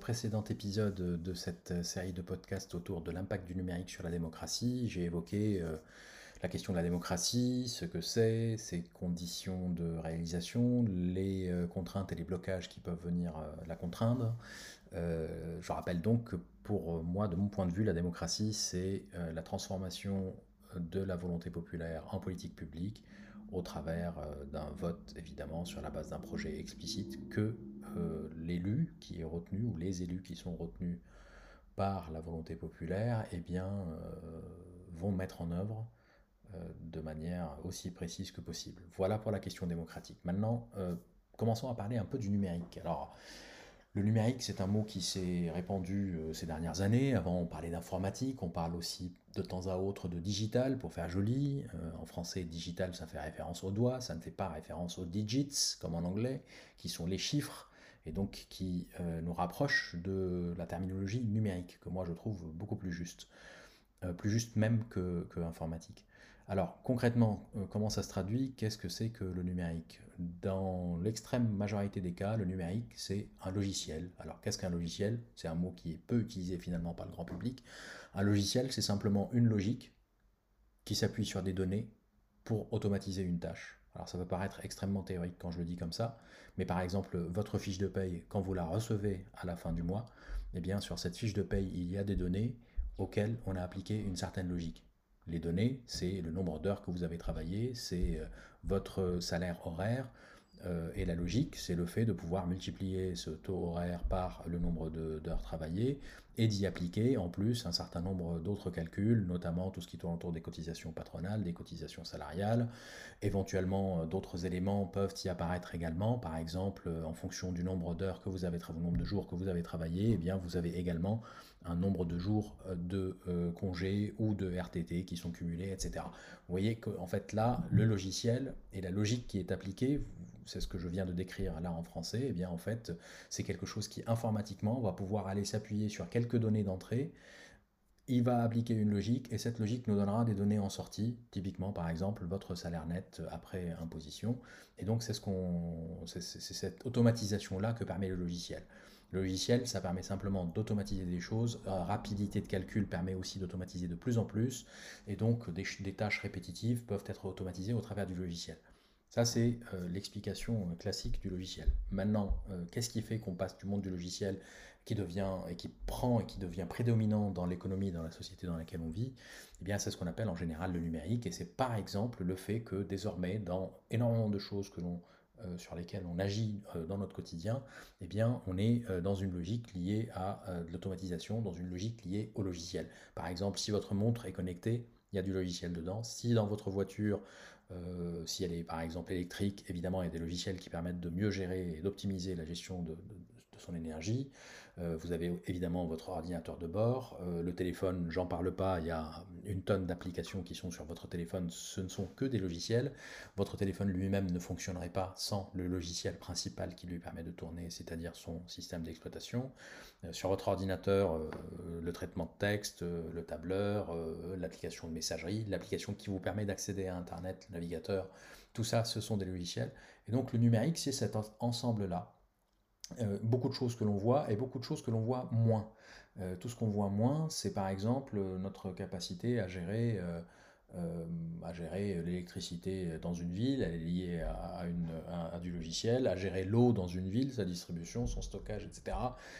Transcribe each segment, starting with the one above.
précédent épisode de cette série de podcasts autour de l'impact du numérique sur la démocratie, j'ai évoqué la question de la démocratie, ce que c'est, ses conditions de réalisation, les contraintes et les blocages qui peuvent venir la contraindre. je rappelle donc que pour moi, de mon point de vue, la démocratie, c'est la transformation de la volonté populaire en politique publique au travers euh, d'un vote, évidemment, sur la base d'un projet explicite que euh, l'élu qui est retenu ou les élus qui sont retenus par la volonté populaire eh bien, euh, vont mettre en œuvre de manière aussi précise que possible. Voilà pour la question démocratique. Maintenant, commençons à parler un peu du numérique. Alors, le numérique, c'est un mot qui s'est répandu euh, ces dernières années. Avant, on parlait d'informatique, on parle aussi de temps à autre de digital pour faire joli. Euh, en français, digital, ça fait référence aux doigts, ça ne fait pas référence aux digits, comme en anglais, qui sont les chiffres, et donc qui euh, nous rapprochent de la terminologie numérique, que moi je trouve beaucoup plus juste. plus juste même que, que informatique. Alors concrètement, euh, comment ça se traduit? Qu'est-ce que c'est que le numérique? Dans l'extrême majorité des cas, le numérique, c'est un logiciel. Alors qu'est-ce qu'un logiciel? C'est un mot qui est peu utilisé finalement par le grand public. Un logiciel, c'est simplement une logique qui s'appuie sur des données pour automatiser une tâche. Alors ça peut paraître extrêmement théorique quand je le dis comme ça, mais par exemple, votre fiche de paye, quand vous la recevez à la fin du mois, eh bien sur cette fiche de paye, il y a des données auxquelles on a appliqué une certaine logique. Les données, c'est le nombre d'heures que vous avez travaillé, c'est euh, votre salaire horaire, euh, et la logique, c'est le fait de pouvoir multiplier ce taux horaire par le nombre d'heures travaillées et d'y appliquer en plus un certain nombre d'autres calculs, notamment tout ce qui tourne autour des cotisations patronales, des cotisations salariales. Éventuellement, euh, d'autres éléments peuvent y apparaître également. Par exemple, euh, en fonction du nombre d'heures que vous avez travaillé, nombre de jours que vous avez travaillé, eh bien, vous avez également un nombre de jours de congés ou de RTT qui sont cumulés, etc. Vous voyez qu'en fait là, le logiciel et la logique qui est appliquée, c'est ce que je viens de décrire là en français, et eh bien en fait, c'est quelque chose qui informatiquement va pouvoir aller s'appuyer sur quelques données d'entrée. Il va appliquer une logique et cette logique nous donnera des données en sortie, typiquement par exemple votre salaire net après imposition. Et donc c'est ce qu'on, c'est cette automatisation là que permet le logiciel. Le logiciel, ça permet simplement d'automatiser des choses. La rapidité de calcul permet aussi d'automatiser de plus en plus. Et donc, des, tâches répétitives peuvent être automatisées au travers du logiciel. Ça, c'est euh, l'explication euh, classique du logiciel. Maintenant, euh, qu'est-ce qui fait qu'on passe du monde du logiciel qui devient et qui prend et qui devient prédominant dans l'économie, dans la société dans laquelle on vit? Eh bien, c'est ce qu'on appelle en général le numérique. Et c'est par exemple le fait que désormais, dans énormément de choses sur lesquelles on agit dans notre quotidien, eh bien, on est dans une logique liée à l'automatisation, dans une logique liée au logiciel. Par exemple, si votre montre est connectée, il y a du logiciel dedans. Si dans votre voiture, euh, si elle est par exemple électrique, évidemment, il y a des logiciels qui permettent de mieux gérer et d'optimiser la gestion de, son énergie. Euh, vous avez évidemment votre ordinateur de bord. Euh, le téléphone, j'en parle pas, il y a une tonne d'applications qui sont sur votre téléphone. Ce ne sont que des logiciels. Votre téléphone lui-même ne fonctionnerait pas sans le logiciel principal qui lui permet de tourner, c'est-à-dire son système d'exploitation. sur votre ordinateur, le traitement de texte, le tableur, l'application de messagerie, l'application qui vous permet d'accéder à Internet, navigateur, tout ça, ce sont des logiciels. Et donc le numérique, c'est cet ensemble-là. Euh, beaucoup de choses que l'on voit et beaucoup de choses que l'on voit moins. Euh, tout ce qu'on voit moins, c'est par exemple notre capacité à gérer, euh, à gérer l'électricité dans une ville, elle est liée à, du logiciel, à gérer l'eau dans une ville, sa distribution, son stockage, etc.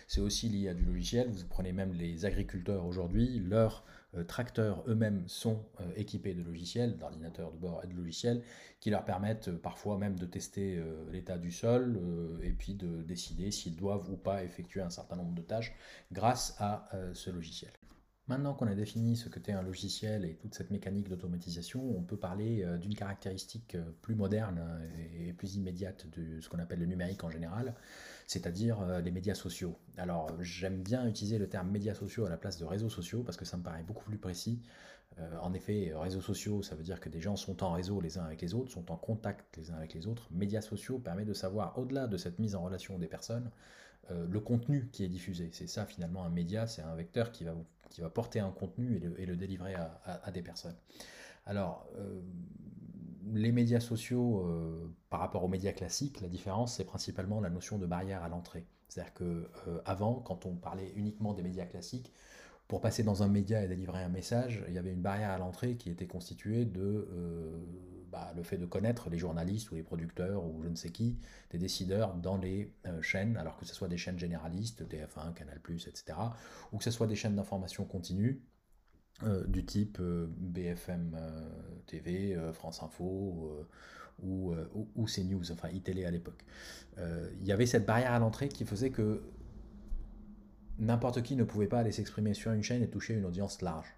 C'est aussi lié à du logiciel. Vous prenez même les agriculteurs aujourd'hui, leur euh, tracteurs eux-mêmes sont euh, équipés de logiciels, d'ordinateurs de bord et de logiciels, qui leur permettent euh, parfois même de tester l'état du sol et puis de décider s'ils doivent ou pas effectuer un certain nombre de tâches grâce à ce logiciel. Maintenant qu'on a défini ce que qu'est un logiciel et toute cette mécanique d'automatisation, on peut parler d'une caractéristique plus moderne et plus immédiate de ce qu'on appelle le numérique en général, c'est-à-dire euh, les médias sociaux. Alors j'aime bien utiliser le terme médias sociaux à la place de réseaux sociaux parce que ça me paraît beaucoup plus précis. Euh, en effet, réseaux sociaux, ça veut dire que des gens sont en réseau les uns avec les autres, sont en contact les uns avec les autres. Médias sociaux permet de savoir, au-delà de cette mise en relation des personnes, euh, le contenu qui est diffusé. C'est ça finalement un média, c'est un vecteur qui va, qui va porter un contenu et le, délivrer à, des personnes. Alors, les médias sociaux, par rapport aux médias classiques, la différence, c'est principalement la notion de barrière à l'entrée. C'est-à-dire que avant, quand on parlait uniquement des médias classiques, pour passer dans un média et délivrer un message, il y avait une barrière à l'entrée qui était constituée de bah, le fait de connaître les journalistes ou les producteurs ou je ne sais qui, des décideurs dans les euh, chaînes, alors que ce soit des chaînes généralistes, TF1, Canal+, etc., ou que ce soit des chaînes d'information continue, euh, du type euh, BFM TV, France Info ou, ou, CNews, enfin iTélé à l'époque. Il y avait cette barrière à l'entrée qui faisait que n'importe qui ne pouvait pas aller s'exprimer sur une chaîne et toucher une audience large,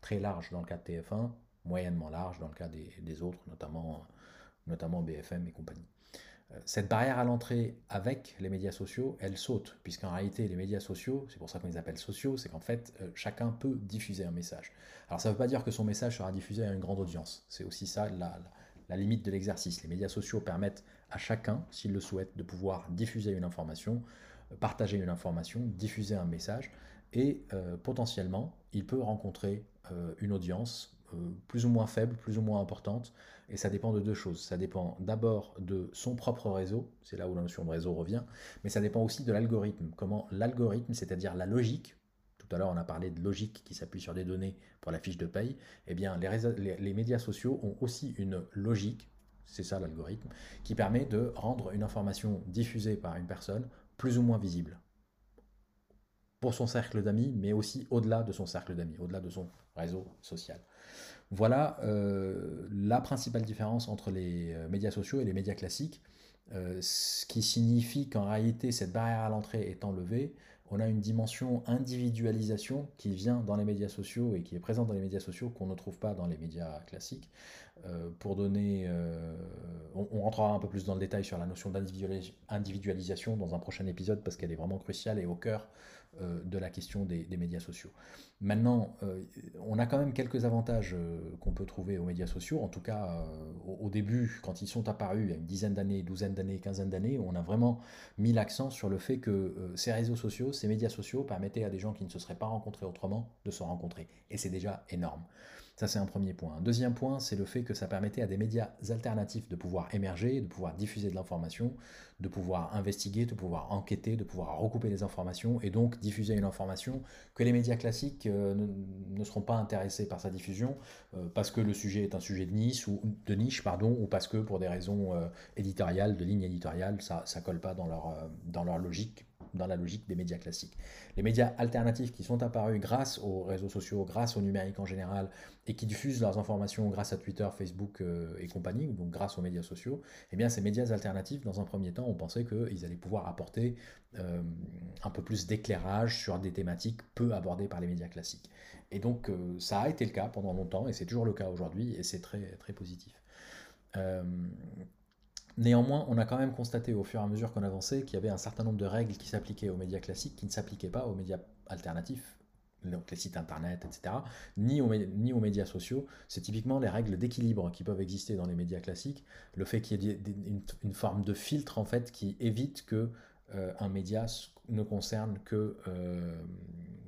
très large dans le cas de TF1, moyennement large dans le cas des, autres, notamment, notamment BFM et compagnie. Euh, cette barrière à l'entrée avec les médias sociaux, elle saute, puisqu'en réalité, les médias sociaux, c'est pour ça qu'on les appelle sociaux, c'est qu'en fait, euh, chacun peut diffuser un message. Alors ça ne veut pas dire que son message sera diffusé à une grande audience, c'est aussi ça la, limite de l'exercice. Les médias sociaux permettent à chacun, s'il le souhaite, de pouvoir diffuser une information, partager une information, diffuser un message, et potentiellement, il peut rencontrer une audience euh, plus ou moins faible, plus ou moins importante, et ça dépend de deux choses. Ça dépend d'abord de son propre réseau, c'est là où la notion de réseau revient, mais ça dépend aussi de l'algorithme. Comment l'algorithme, c'est-à-dire la logique, tout à l'heure on a parlé de logique qui s'appuie sur des données pour la fiche de paye, eh bien les, les médias sociaux ont aussi une logique, c'est ça l'algorithme, qui permet de rendre une information diffusée par une personne plus ou moins visible pour son cercle d'amis, mais aussi au-delà de son cercle d'amis, au-delà de son réseau social. Voilà euh, la principale différence entre les euh, médias sociaux et les médias classiques, euh, ce qui signifie qu'en réalité, cette barrière à l'entrée étant levée, on a une dimension individualisation qui vient dans les médias sociaux et qui est présente dans les médias sociaux qu'on ne trouve pas dans les médias classiques. Pour donner, on, on, rentrera un peu plus dans le détail sur la notion d'individualisation dans un prochain épisode parce qu'elle est vraiment cruciale et au cœur euh, de la question des, médias sociaux. Maintenant, euh, on a quand même quelques avantages euh, qu'on peut trouver aux médias sociaux. En tout cas, au, début, quand ils sont apparus, il y a une dizaine d'années, douzaine d'années, quinzaine d'années, on a vraiment mis l'accent sur le fait que ces réseaux sociaux, ces médias sociaux permettaient à des gens qui ne se seraient pas rencontrés autrement de se rencontrer. Et c'est déjà énorme. Ça, c'est un premier point. Un deuxième point, c'est le fait que ça permettait à des médias alternatifs de pouvoir émerger, de pouvoir diffuser de l'information, de pouvoir investiguer, de pouvoir enquêter, de pouvoir recouper les informations et donc diffuser une information que les médias classiques euh, ne, seront pas intéressés par sa diffusion euh, parce que le sujet est un sujet de niche ou de niche pardon ou parce que pour des raisons euh, éditoriales, de ligne éditoriale, ça ne colle pas dans leur logique dans la logique des médias classiques. Les médias alternatifs qui sont apparus grâce aux réseaux sociaux, grâce au numérique en général, et qui diffusent leurs informations grâce à Twitter, Facebook euh, et compagnie, donc grâce aux médias sociaux, eh bien ces médias alternatifs, dans un premier temps, on pensait qu'ils allaient pouvoir apporter euh, un peu plus d'éclairage sur des thématiques peu abordées par les médias classiques. Et donc euh, ça a été le cas pendant longtemps, et c'est toujours le cas aujourd'hui, et c'est très, très positif. Néanmoins, on a quand même constaté au fur et à mesure qu'on avançait qu'il y avait un certain nombre de règles qui s'appliquaient aux médias classiques qui ne s'appliquaient pas aux médias alternatifs, donc les sites internet, etc., ni aux, médias sociaux. C'est typiquement les règles d'équilibre qui peuvent exister dans les médias classiques, le fait qu'il y ait une, forme de filtre en fait qui évite que euh, un média ne concerne que, euh,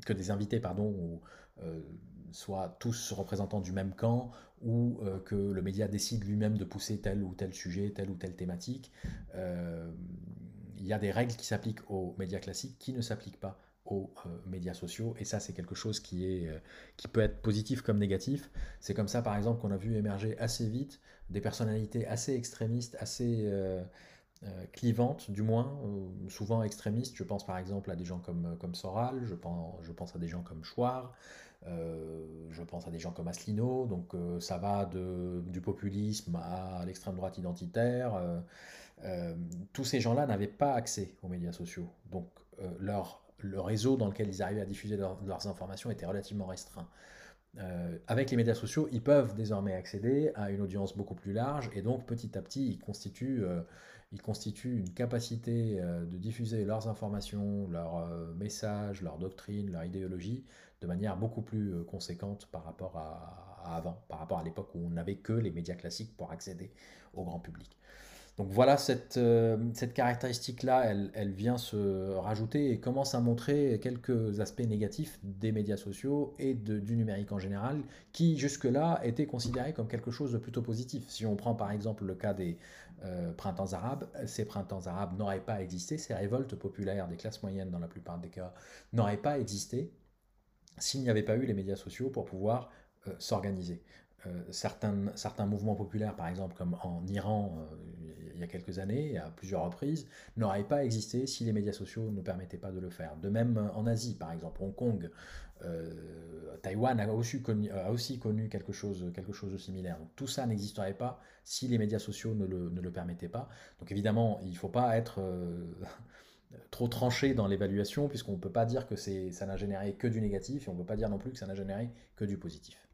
que des invités, pardon, ou euh, soient tous représentants du même camp ou euh, que le média décide lui-même de pousser tel ou tel sujet, telle ou telle thématique. Euh, il y a des règles qui s'appliquent aux médias classiques qui ne s'appliquent pas aux euh, médias sociaux et ça c'est quelque chose qui, est, qui peut être positif comme négatif. C'est comme ça par exemple qu'on a vu émerger assez vite des personnalités assez extrémistes, assez clivantes du moins, souvent extrémistes. Je pense par exemple à des gens comme, comme Soral, je pense, à des gens comme Chouard, euh, je pense à des gens comme Asselineau, donc euh, ça va de, du populisme à l'extrême droite identitaire. Euh, tous ces gens-là n'avaient pas accès aux médias sociaux, donc leur, le réseau dans lequel ils arrivaient à diffuser leurs informations était relativement restreint. Avec les médias sociaux, ils peuvent désormais accéder à une audience beaucoup plus large et donc petit à petit, ils constituent, constituent une capacité de diffuser leurs informations, leurs messages, leurs doctrines, leur idéologie de manière beaucoup plus euh, conséquente par rapport à, avant, par rapport à l'époque où on n'avait que les médias classiques pour accéder au grand public. Donc voilà, cette, euh, caractéristique-là, elle, vient se rajouter et commence à montrer quelques aspects négatifs des médias sociaux et du numérique en général, qui jusque-là étaient considérés comme quelque chose de plutôt positif. Si on prend par exemple le cas des euh, printemps arabes, ces printemps arabes n'auraient pas existé, ces révoltes populaires des classes moyennes dans la plupart des cas n'auraient pas existé s'il n'y avait pas eu les médias sociaux pour pouvoir euh, s'organiser. Certains, mouvements populaires, par exemple comme en Iran il y a quelques années, à plusieurs reprises, n'auraient pas existé si les médias sociaux ne permettaient pas de le faire. De même en Asie, par exemple, Hong Kong, Taïwan a aussi, connu, a aussi connu quelque chose, de similaire. Tout ça n'existerait pas si les médias sociaux ne le, ne le permettaient pas. Donc évidemment, il ne faut pas être trop tranché dans l'évaluation, puisqu'on ne peut pas dire que ça n'a généré que du négatif, et on ne peut pas dire non plus que ça n'a généré que du positif.